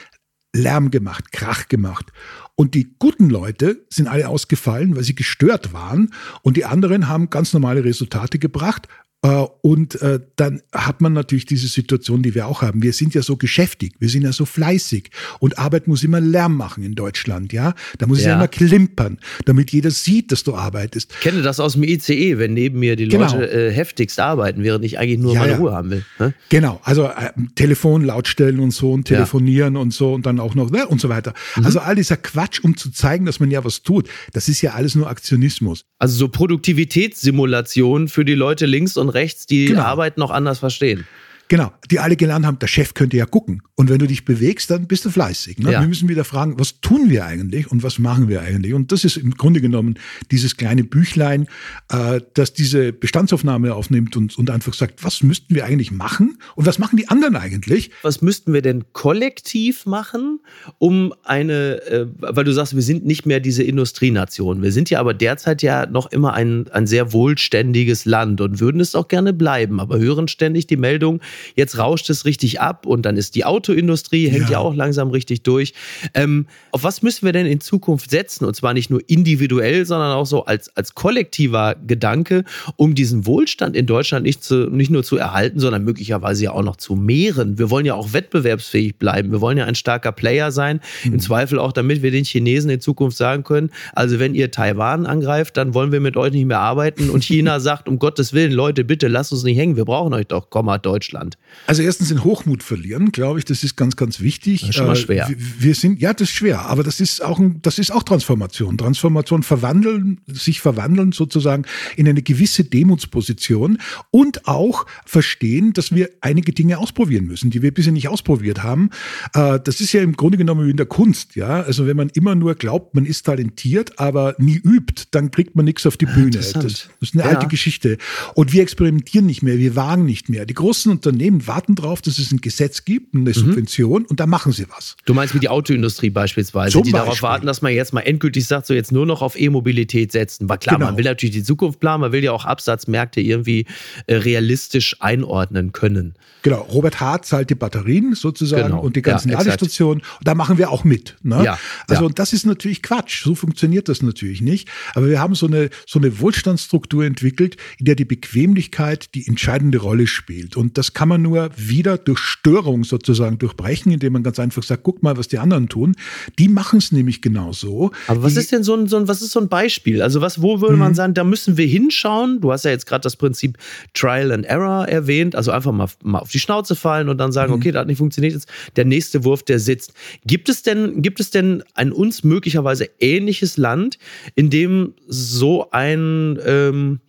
S3: Lärm gemacht, Krach gemacht. Und die guten Leute sind alle ausgefallen, weil sie gestört waren. Und die anderen haben ganz normale Resultate gebracht. Äh, und äh, dann hat man natürlich diese Situation, die wir auch haben. Wir sind ja so geschäftig, wir sind ja so fleißig und Arbeit muss immer Lärm machen in Deutschland, ja. Da muss ja. es ja immer klimpern, damit jeder sieht, dass du arbeitest.
S1: Ich kenne das aus dem ICE, wenn neben mir die genau. Leute äh, heftigst arbeiten, während ich eigentlich nur ja, meine ja. Ruhe haben will.
S3: Ne? Genau, also äh, Telefon lautstellen und so und telefonieren und so und dann auch noch ne, und so weiter. Mhm. Also all dieser Quatsch, um zu zeigen, dass man ja was tut, das ist ja alles nur Aktionismus.
S1: Also so Produktivitätssimulation für die Leute links und rechts, die genau. Arbeit noch anders verstehen.
S3: Genau, die alle gelernt haben, der Chef könnte ja gucken. Und wenn du dich bewegst, dann bist du fleißig. Ne? Ja. Wir müssen wieder fragen, was tun wir eigentlich und was machen wir eigentlich? Und das ist im Grunde genommen dieses kleine Büchlein, äh, das diese Bestandsaufnahme aufnimmt und, und einfach sagt, was müssten wir eigentlich machen und was machen die anderen eigentlich?
S1: Was müssten wir denn kollektiv machen, um eine, äh, weil du sagst, wir sind nicht mehr diese Industrienation. Wir sind ja aber derzeit ja noch immer ein, ein sehr wohlständiges Land und würden es auch gerne bleiben, aber hören ständig die Meldung, Jetzt rauscht es richtig ab und dann ist die Autoindustrie, hängt ja, ja auch langsam richtig durch. Ähm, auf was müssen wir denn in Zukunft setzen? Und zwar nicht nur individuell, sondern auch so als, als kollektiver Gedanke, um diesen Wohlstand in Deutschland nicht, zu, nicht nur zu erhalten, sondern möglicherweise ja auch noch zu mehren. Wir wollen ja auch wettbewerbsfähig bleiben. Wir wollen ja ein starker Player sein. Mhm. Im Zweifel auch, damit wir den Chinesen in Zukunft sagen können, also wenn ihr Taiwan angreift, dann wollen wir mit euch nicht mehr arbeiten. Und China sagt, um Gottes Willen, Leute, bitte lasst uns nicht hängen. Wir brauchen euch doch, Komma, Deutschland. Deutschland?
S3: Also erstens den Hochmut verlieren, glaube ich, das ist ganz, ganz wichtig. Das
S1: ist schon mal äh, schwer.
S3: Wir sind, ja, das ist schwer, aber das ist auch, ein, das ist auch Transformation. Transformation verwandeln, sich verwandeln sozusagen in eine gewisse Demutsposition und auch verstehen, dass wir einige Dinge ausprobieren müssen, die wir bisher nicht ausprobiert haben. Äh, das ist ja im Grunde genommen wie in der Kunst, ja. Also wenn man immer nur glaubt, man ist talentiert, aber nie übt, dann kriegt man nichts auf die Bühne. Das, das, ist eine ja. alte Geschichte. Und wir experimentieren nicht mehr, wir wagen nicht mehr. Die großen Unternehmen Unternehmen warten darauf, dass es ein Gesetz gibt, eine mhm. Subvention und da machen sie was.
S1: Du meinst wie die Autoindustrie beispielsweise, Zum die Beispiel. darauf warten, dass man jetzt mal endgültig sagt, so jetzt nur noch auf E-Mobilität setzen. War klar, genau. man will natürlich die Zukunft planen, man will ja auch Absatzmärkte irgendwie äh, realistisch einordnen können.
S3: Genau, Robert Hart zahlt die Batterien sozusagen genau. und die ganzen ja, Ladestationen. Und da machen wir auch mit. Ne? Ja, also ja. das ist natürlich Quatsch. So funktioniert das natürlich nicht. Aber wir haben so eine, so eine Wohlstandsstruktur entwickelt, in der die Bequemlichkeit die entscheidende Rolle spielt. Und das kann man nur wieder durch Störung sozusagen durchbrechen, indem man ganz einfach sagt, guck mal, was die anderen tun. Die machen es nämlich genau so.
S1: Aber was die, ist denn so ein, so ein, was ist so ein Beispiel? Also was, wo würde man mhm. sagen, da müssen wir hinschauen? Du hast ja jetzt gerade das Prinzip Trial and Error erwähnt, also einfach mal, mal auf die Schnauze fallen und dann sagen, mhm. okay, das hat nicht funktioniert, jetzt der nächste Wurf, der sitzt. Gibt es denn, gibt es denn ein uns möglicherweise ähnliches Land, in dem so ein ähm,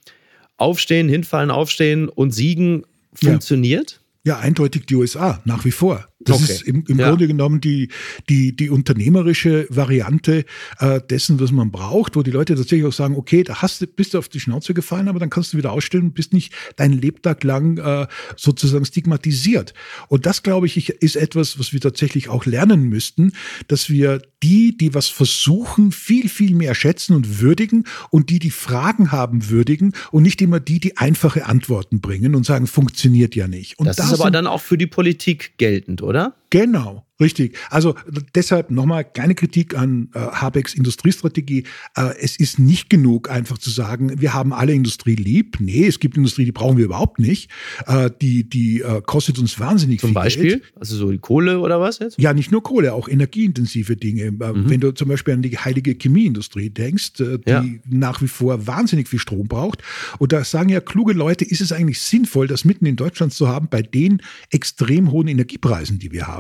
S1: Aufstehen, hinfallen, aufstehen und siegen funktioniert?
S3: Ja. ja, eindeutig die USA, nach wie vor. Das okay. ist im, im ja. Grunde genommen die, die, die unternehmerische Variante äh, dessen, was man braucht, wo die Leute tatsächlich auch sagen, okay, da hast du, bist du auf die Schnauze gefallen, aber dann kannst du wieder ausstellen und bist nicht dein Lebtag lang äh, sozusagen stigmatisiert. Und das, glaube ich, ist etwas, was wir tatsächlich auch lernen müssten, dass wir die, die was versuchen, viel, viel mehr schätzen und würdigen und die, die Fragen haben, würdigen und nicht immer die, die einfache Antworten bringen und sagen, funktioniert ja nicht. Und
S1: das, das ist aber dann auch für die Politik geltend, oder? oder?
S3: Genau. Richtig. Also deshalb nochmal kleine Kritik an äh, Habecks Industriestrategie. Äh, es ist nicht genug, einfach zu sagen, wir haben alle Industrie lieb. Nee, es gibt Industrie, die brauchen wir überhaupt nicht. Äh, die die äh, kostet uns wahnsinnig
S1: zum
S3: viel
S1: Beispiel?
S3: Geld.
S1: Also so die Kohle oder was jetzt?
S3: Ja, nicht nur Kohle, auch energieintensive Dinge. Äh, mhm. Wenn du zum Beispiel an die heilige Chemieindustrie denkst, äh, die ja. nach wie vor wahnsinnig viel Strom braucht. Und da sagen ja kluge Leute, ist es eigentlich sinnvoll, das mitten in Deutschland zu haben, bei den extrem hohen Energiepreisen, die wir haben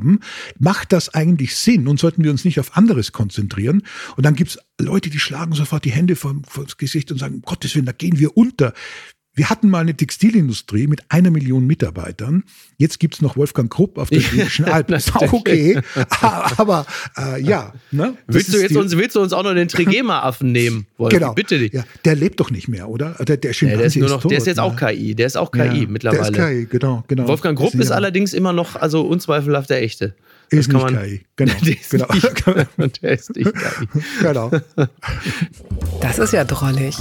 S3: macht das eigentlich Sinn und sollten wir uns nicht auf anderes konzentrieren? Und dann gibt es Leute, die schlagen sofort die Hände vor das Gesicht und sagen, um Gottes Willen, da gehen wir unter. Wir hatten mal eine Textilindustrie mit einer Million Mitarbeitern. Jetzt gibt es noch Wolfgang Krupp auf der Schwäbischen Alb. Das ist auch okay. Aber äh, ja.
S1: Ne? Willst, du jetzt uns, willst du uns auch noch den Trigema-Affen nehmen?
S3: Wolf? Genau. Bitte dich. Ja, der lebt doch nicht mehr, oder? Der,
S1: der, ja, der ist, nur noch, ist tot, der ist jetzt ne? auch KI. Der ist auch KI ja, mittlerweile. Der ist KI, genau. genau. Wolfgang Krupp ist, ist allerdings immer noch, also unzweifelhaft der Echte.
S3: Das ist nicht man, KI. Genau.
S1: Der ist,
S3: genau.
S1: Nicht, der ist nicht KI.
S2: genau. Das ist ja drollig.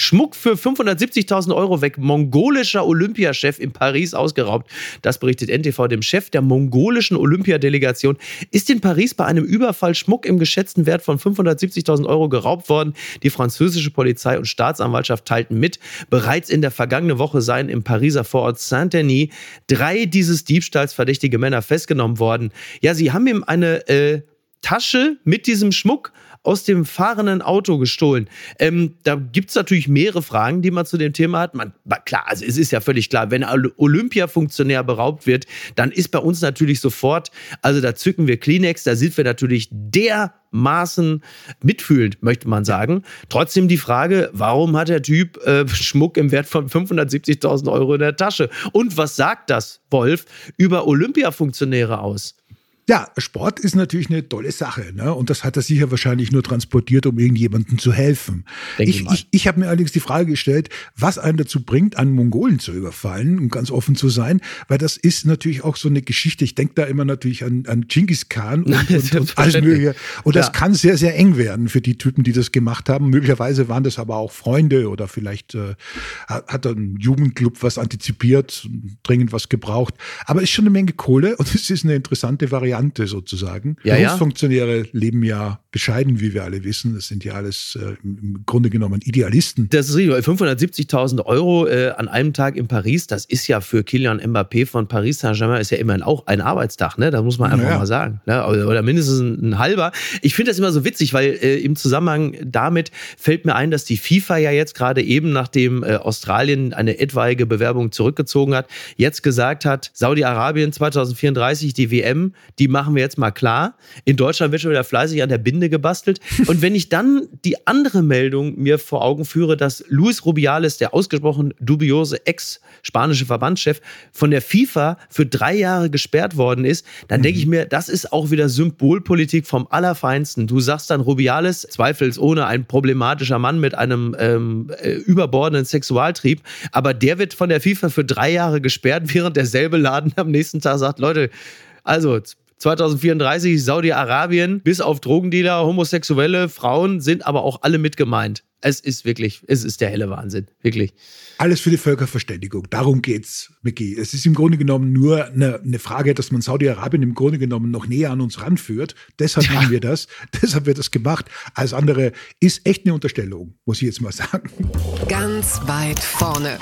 S1: Schmuck für 570.000 Euro weg. Mongolischer Olympiachef in Paris ausgeraubt. Das berichtet NTV. Dem Chef der mongolischen Olympiadelegation ist in Paris bei einem Überfall Schmuck im geschätzten Wert von 570.000 Euro geraubt worden. Die französische Polizei und Staatsanwaltschaft teilten mit. Bereits in der vergangenen Woche seien im Pariser Vorort Saint-Denis drei dieses Diebstahls verdächtige Männer festgenommen worden. Ja, sie haben ihm eine äh, Tasche mit diesem Schmuck aus dem fahrenden Auto gestohlen. Ähm, da gibt es natürlich mehrere Fragen, die man zu dem Thema hat. Man, klar, also es ist ja völlig klar, wenn ein Olympia-Funktionär beraubt wird, dann ist bei uns natürlich sofort, also da zücken wir Kleenex, da sind wir natürlich dermaßen mitfühlend, möchte man sagen. Trotzdem die Frage, warum hat der Typ äh, Schmuck im Wert von 570.000 Euro in der Tasche? Und was sagt das, Wolf, über Olympia-Funktionäre aus?
S3: Ja, Sport ist natürlich eine tolle Sache. Ne? Und das hat er sicher wahrscheinlich nur transportiert, um irgendjemandem zu helfen. Denke ich ich, ich habe mir allerdings die Frage gestellt, was einen dazu bringt, einen Mongolen zu überfallen, um ganz offen zu sein. Weil das ist natürlich auch so eine Geschichte. Ich denke da immer natürlich an, an Genghis Khan und, und, und alles Mögliche. Und das ja. kann sehr, sehr eng werden für die Typen, die das gemacht haben. Möglicherweise waren das aber auch Freunde oder vielleicht äh, hat ein Jugendclub was antizipiert, dringend was gebraucht. Aber es ist schon eine Menge Kohle und es ist eine interessante Variante Variante sozusagen. Ja, Berufsfunktionäre ja. leben ja bescheiden, wie wir alle wissen. Das sind ja alles äh, im Grunde genommen Idealisten.
S1: Das ist richtig. 570.000 Euro äh, an einem Tag in Paris, das ist ja für Kilian Mbappé von Paris Saint-Germain ist ja immerhin auch ein Arbeitstag, ne? Das muss man einfach ja. mal sagen. Ne? Oder, oder, mindestens ein, ein, halber. Ich finde das immer so witzig, weil äh, im Zusammenhang damit fällt mir ein, dass die FIFA ja jetzt gerade eben, nachdem äh, Australien eine etwaige Bewerbung zurückgezogen hat, jetzt gesagt hat, Saudi-Arabien 2034, die WM, die machen wir jetzt mal klar. In Deutschland wird schon wieder fleißig an der Binde Binde gebastelt. Und wenn ich dann die andere Meldung mir vor Augen führe, dass Luis Rubiales, der ausgesprochen dubiose ex-spanische Verbandschef, von der FIFA für drei Jahre gesperrt worden ist, dann mhm. denke ich mir, das ist auch wieder Symbolpolitik vom Allerfeinsten. Du sagst dann, Rubiales, zweifelsohne ein problematischer Mann mit einem ähm, äh, überbordenden Sexualtrieb, aber der wird von der FIFA für drei Jahre gesperrt, während derselbe Laden am nächsten Tag sagt, Leute, also 2034 Saudi-Arabien, bis auf Drogendealer, Homosexuelle, Frauen sind aber auch alle mit gemeint. Es ist wirklich, es ist der helle Wahnsinn, wirklich.
S3: Alles für die Völkerverständigung. Darum geht's, Micky. Es ist im Grunde genommen nur eine, eine Frage, dass man Saudi-Arabien im Grunde genommen noch näher an uns ranführt. Deshalb ja. machen wir das. Deshalb wird das gemacht. Alles andere ist echt eine Unterstellung, muss ich jetzt mal sagen.
S2: Ganz weit vorne.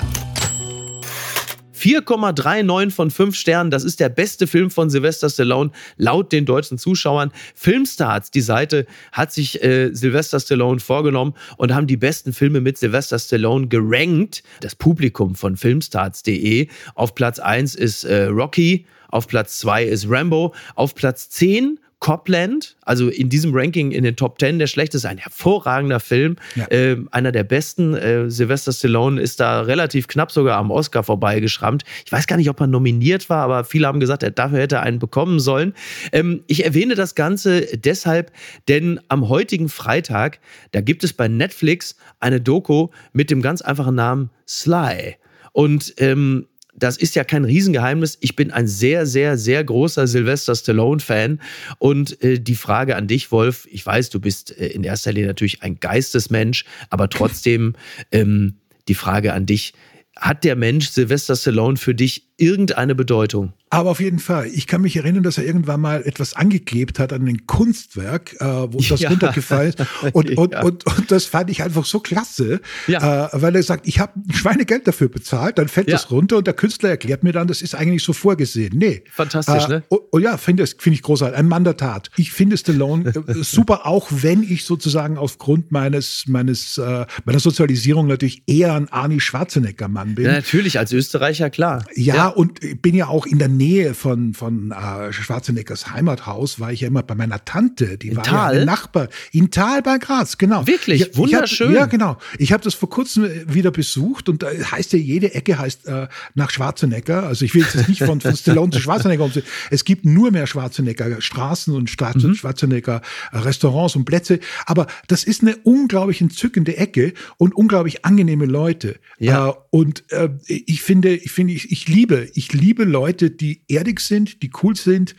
S1: 4,39 von 5 Sternen. Das ist der beste Film von Sylvester Stallone laut den deutschen Zuschauern. Filmstarts, die Seite hat sich äh, Sylvester Stallone vorgenommen und haben die besten Filme mit Sylvester Stallone gerankt. Das Publikum von filmstarts.de. Auf Platz 1 ist äh, Rocky, auf Platz 2 ist Rambo, auf Platz 10 Copland, also in diesem Ranking in den Top 10 der schlechteste, ein hervorragender Film, ja. äh, einer der besten. Äh, Sylvester Stallone ist da relativ knapp sogar am Oscar vorbeigeschrammt. Ich weiß gar nicht, ob er nominiert war, aber viele haben gesagt, er dafür hätte einen bekommen sollen. Ähm, ich erwähne das Ganze deshalb, denn am heutigen Freitag, da gibt es bei Netflix eine Doku mit dem ganz einfachen Namen Sly. Und ähm, das ist ja kein Riesengeheimnis. Ich bin ein sehr, sehr, sehr großer Sylvester Stallone-Fan. Und äh, die Frage an dich, Wolf, ich weiß, du bist äh, in erster Linie natürlich ein Geistesmensch, aber trotzdem ähm, die Frage an dich, hat der Mensch Sylvester Stallone für dich irgendeine Bedeutung?
S3: Aber auf jeden Fall. Ich kann mich erinnern, dass er irgendwann mal etwas angeklebt hat an ein Kunstwerk, äh, wo das ja. runtergefallen ist. Und, und, ja. und, und, das fand ich einfach so klasse, ja. äh, weil er sagt, ich habe ein Schweinegeld dafür bezahlt, dann fällt das runter und der Künstler erklärt mir dann, das ist eigentlich so vorgesehen. Nee.
S1: Fantastisch, äh, ne?
S3: Oh, oh ja, finde find ich großartig. Ein Mann der Tat. Ich finde Stallone äh, super, auch wenn ich sozusagen aufgrund meines, meines, äh, meiner Sozialisierung natürlich eher ein Arnie Schwarzenegger-Mann bin.
S1: Natürlich, als Österreicher, klar.
S3: Ja, und bin ja auch in der Nähe von, von äh, Schwarzeneggers Heimathaus war ich ja immer bei meiner Tante, die
S1: in
S3: war
S1: Tal?
S3: ja Nachbar. In Tal bei Graz, genau.
S1: Wirklich, ich, wunderschön.
S3: Ich hab, ja, genau. Ich habe das vor kurzem wieder besucht und da heißt ja, jede Ecke heißt äh, nach Schwarzenegger. Also ich will jetzt nicht von, von Stallone zu Schwarzenegger umsehen. Es gibt nur mehr Schwarzenegger Straßen und Stra mhm. Schwarzenegger äh, Restaurants und Plätze. Aber das ist eine unglaublich entzückende Ecke und unglaublich angenehme Leute. Ja. Äh, und äh, ich finde, ich finde, ich, ich liebe, ich liebe Leute, die erdig sind, die cool sind,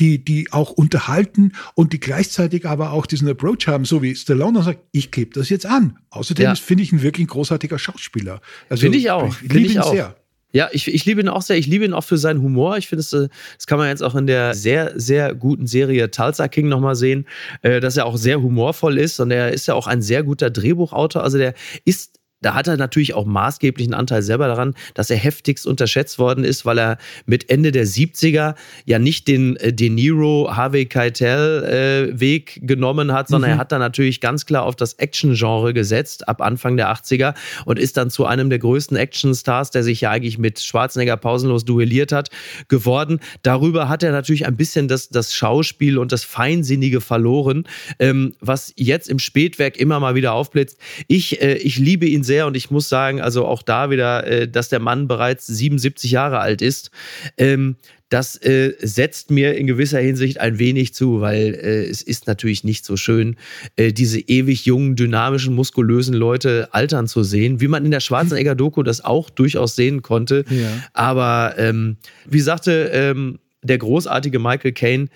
S3: die, die auch unterhalten und die gleichzeitig aber auch diesen Approach haben, so wie Stallone und sagt, ich klebe das jetzt an. Außerdem ja. finde ich ihn wirklich ein großartiger Schauspieler.
S1: Also, finde ich auch.
S3: Ich liebe ihn auch. sehr.
S1: Ja, ich, ich liebe ihn auch sehr. Ich liebe ihn auch für seinen Humor. Ich finde, das, äh, das kann man jetzt auch in der sehr, sehr guten Serie Tulsa King nochmal sehen, äh, dass er auch sehr humorvoll ist und er ist ja auch ein sehr guter Drehbuchautor. Also der ist da hat er natürlich auch maßgeblichen Anteil selber daran, dass er heftigst unterschätzt worden ist, weil er mit Ende der 70er ja nicht den äh, De Niro, Harvey Keitel äh, Weg genommen hat, sondern mhm. er hat da natürlich ganz klar auf das Action-Genre gesetzt ab Anfang der 80er und ist dann zu einem der größten Action-Stars, der sich ja eigentlich mit Schwarzenegger pausenlos duelliert hat, geworden. Darüber hat er natürlich ein bisschen das, das Schauspiel und das Feinsinnige verloren, ähm, was jetzt im Spätwerk immer mal wieder aufblitzt. Ich, äh, ich liebe ihn sehr sehr und ich muss sagen, also auch da wieder, äh, dass der Mann bereits 77 Jahre alt ist. Ähm, das äh, setzt mir in gewisser Hinsicht ein wenig zu, weil äh, es ist natürlich nicht so schön, äh, diese ewig jungen, dynamischen, muskulösen Leute altern zu sehen, wie man in der Schwarzenegger-Doku das auch durchaus sehen konnte. Ja. Aber ähm, wie sagte ähm, der großartige Michael Caine,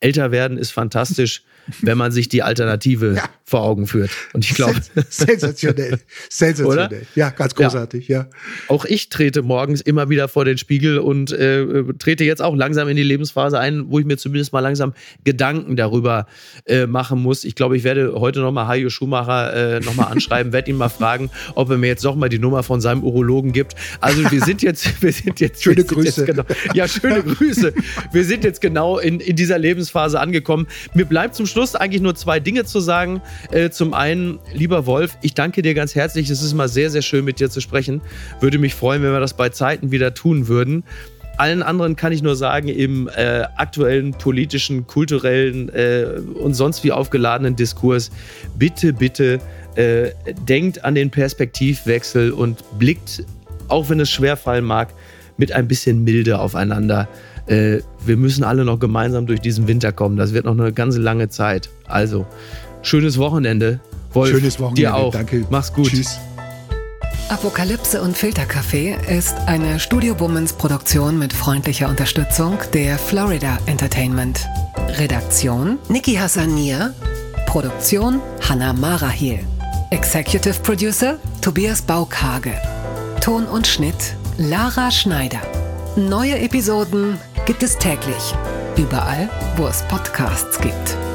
S1: älter werden ist fantastisch wenn man sich die Alternative ja. vor Augen führt. Und ich glaube.
S3: Sensationell. Sensationell. Oder? Ja, ganz großartig, ja. ja.
S1: Auch ich trete morgens immer wieder vor den Spiegel und äh, trete jetzt auch langsam in die Lebensphase ein, wo ich mir zumindest mal langsam Gedanken darüber äh, machen muss. Ich glaube, ich werde heute nochmal Hajo Schumacher äh, nochmal anschreiben, werde ihn mal fragen, ob er mir jetzt nochmal die Nummer von seinem Urologen gibt. Also wir sind jetzt, wir sind jetzt.
S3: Schöne Grüße.
S1: Jetzt genau, ja, schöne Grüße. Wir sind jetzt genau in, in dieser Lebensphase angekommen. Mir bleibt zum Schluss Schluss eigentlich nur zwei Dinge zu sagen. Äh, zum einen, lieber Wolf, ich danke dir ganz herzlich. Es ist mal sehr, sehr schön, mit dir zu sprechen. Würde mich freuen, wenn wir das bei Zeiten wieder tun würden. allen anderen kann ich nur sagen, im äh, aktuellen politischen, kulturellen äh, und sonst wie aufgeladenen Diskurs, bitte, bitte äh, denkt an den Perspektivwechsel und blickt, auch wenn es schwerfallen mag, mit ein bisschen Milde aufeinander. Äh, wir müssen alle noch gemeinsam durch diesen Winter kommen. Das wird noch eine ganze lange Zeit. Also, schönes Wochenende.
S3: Wolf, schönes Wochenende.
S1: Dir auch. Danke. Mach's gut. Tschüss.
S2: Apokalypse und Filterkaffee ist eine Studio Womans Produktion mit freundlicher Unterstützung der Florida Entertainment. Redaktion Niki Hassanier. Produktion Hannah Marahiel. Executive Producer Tobias Baukage. Ton und Schnitt Lara Schneider. Neue Episoden gibt es täglich. Überall, wo es Podcasts gibt.